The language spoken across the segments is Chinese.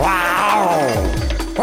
哇哦！哇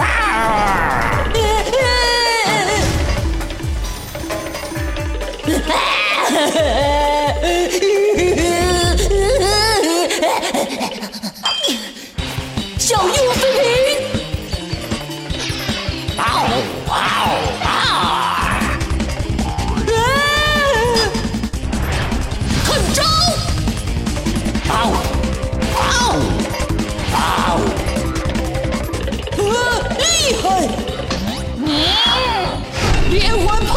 连环炮！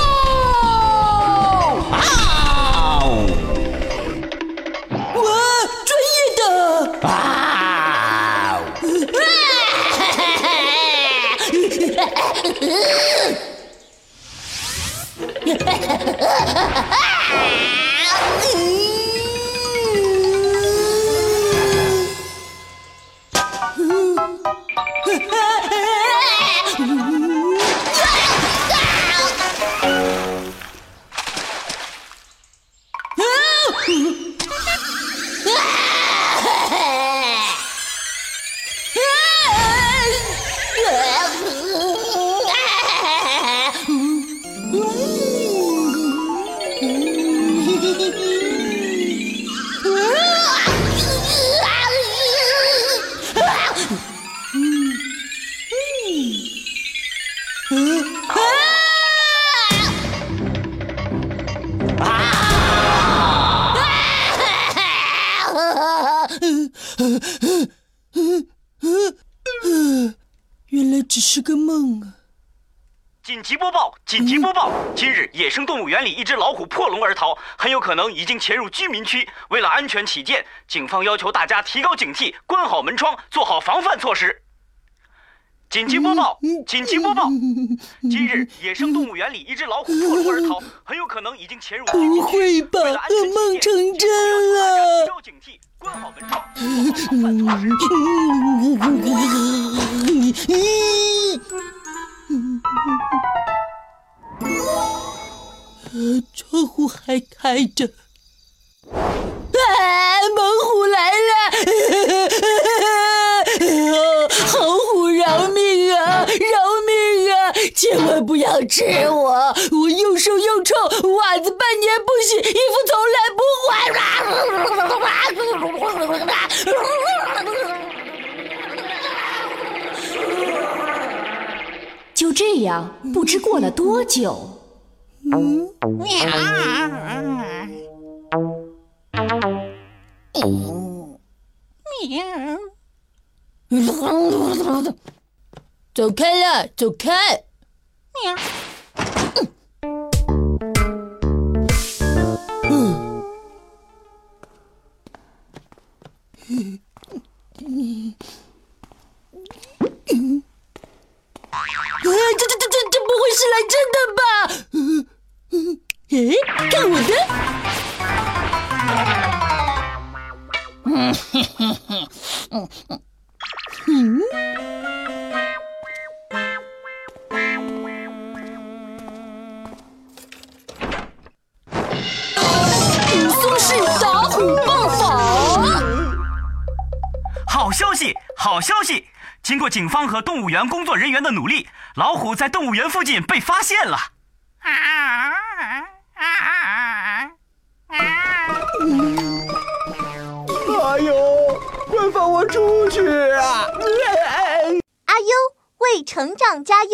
哇！专业的！原来只是个梦啊！紧急播报！紧急播报！今日野生动物园里一只老虎破笼而逃，很有可能已经潜入居民区。为了安全起见，警方要求大家提高警惕，关好门窗，做好防范措施。紧急播报！紧急播报！今日野生动物园里一只老虎破笼而逃，很有可能已经潜入居民不区。会吧？为了安全噩梦起见，成真警方要求大家提了！警惕，关好门窗，呃，窗户还开着。啊，猛虎来了！好虎饶命啊！饶命啊！千万不要吃我！我又瘦又臭，袜子半年不洗，衣服从来不换。就这样，不知过了多久，走开了，走开！啊，这这这这这不会是来真的吧？嗯好消息，好消息！经过警方和动物园工作人员的努力，老虎在动物园附近被发现了。哎呦，快放我出去啊！阿优为成长加油。